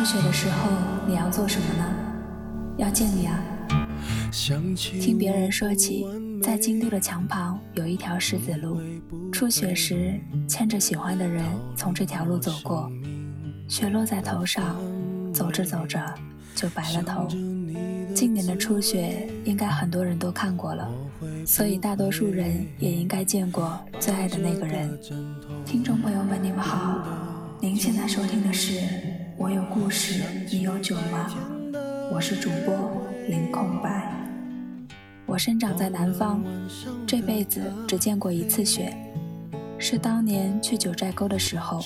初雪的时候，你要做什么呢？要见你啊！听别人说起，在京都的墙旁有一条石子路，初雪时牵着喜欢的人从这条路走过，雪落在头上，走着走着就白了头。今年的初雪，应该很多人都看过了，所以大多数人也应该见过最爱的那个人。听众朋友们，你们好，您现在收听的是《我有故事，你有酒吗》？我是主播林空白。我生长在南方，这辈子只见过一次雪，是当年去九寨沟的时候。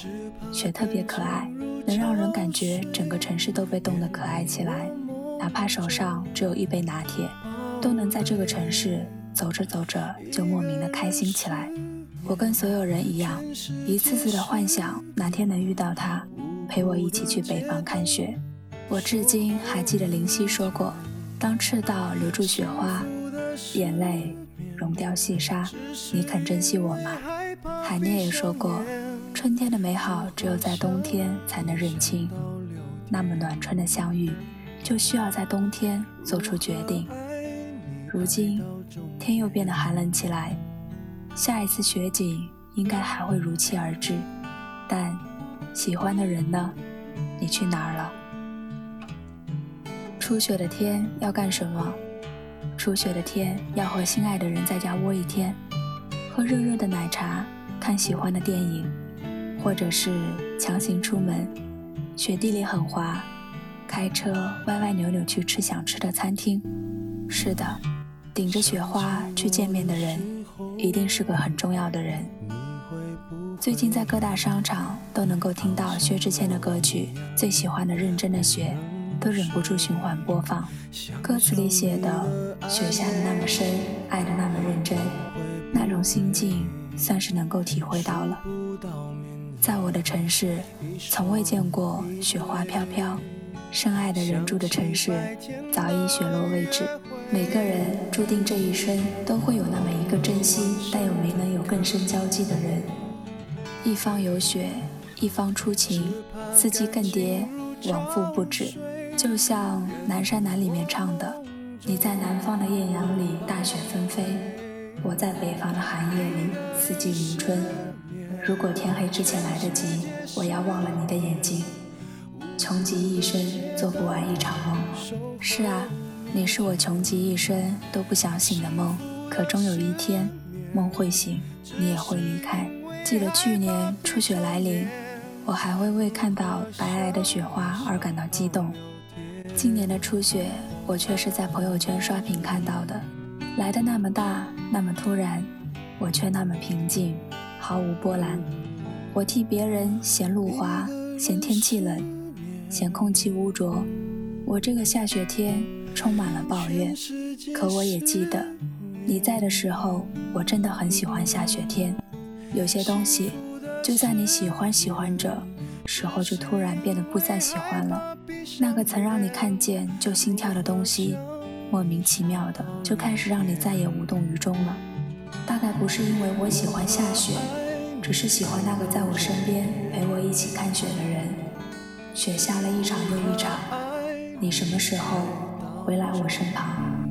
雪特别可爱，能让人感觉整个城市都被冻得可爱起来。哪怕手上只有一杯拿铁，都能在这个城市走着走着就莫名的开心起来。我跟所有人一样，一次次的幻想哪天能遇到他，陪我一起去北方看雪。我至今还记得林夕说过：“当赤道留住雪花。”眼泪融掉细沙，你肯珍惜我吗？海涅也说过，春天的美好只有在冬天才能认清。那么暖春的相遇，就需要在冬天做出决定。如今天又变得寒冷起来，下一次雪景应该还会如期而至。但喜欢的人呢？你去哪儿了？初雪的天要干什么？初雪的天，要和心爱的人在家窝一天，喝热热的奶茶，看喜欢的电影，或者是强行出门，雪地里很滑，开车歪歪扭扭去吃想吃的餐厅。是的，顶着雪花去见面的人，一定是个很重要的人。最近在各大商场都能够听到薛之谦的歌曲，最喜欢的认真的雪。都忍不住循环播放，歌词里写的“雪下的那么深，爱的那么认真”，那种心境算是能够体会到了。在我的城市，从未见过雪花飘飘，深爱的人住的城市早已雪落未止。每个人注定这一生都会有那么一个珍惜但又没能有更深交集的人。一方有雪，一方出晴，四季更迭，往复不止。就像《南山南》里面唱的：“你在南方的艳阳里大雪纷飞，我在北方的寒夜里四季如春。如果天黑之前来得及，我要忘了你的眼睛。穷极一生做不完一场梦。是啊，你是我穷极一生都不想醒的梦。可终有一天，梦会醒，你也会离开。记得去年初雪来临，我还会为看到白皑的雪花而感到激动。”今年的初雪，我却是在朋友圈刷屏看到的，来的那么大，那么突然，我却那么平静，毫无波澜。我替别人嫌路滑，嫌天气冷，嫌空气污浊。我这个下雪天充满了抱怨，可我也记得，你在的时候，我真的很喜欢下雪天。有些东西，就在你喜欢喜欢着。时候就突然变得不再喜欢了，那个曾让你看见就心跳的东西，莫名其妙的就开始让你再也无动于衷了。大概不是因为我喜欢下雪，只是喜欢那个在我身边陪我一起看雪的人。雪下了一场又一场，你什么时候回来我身旁？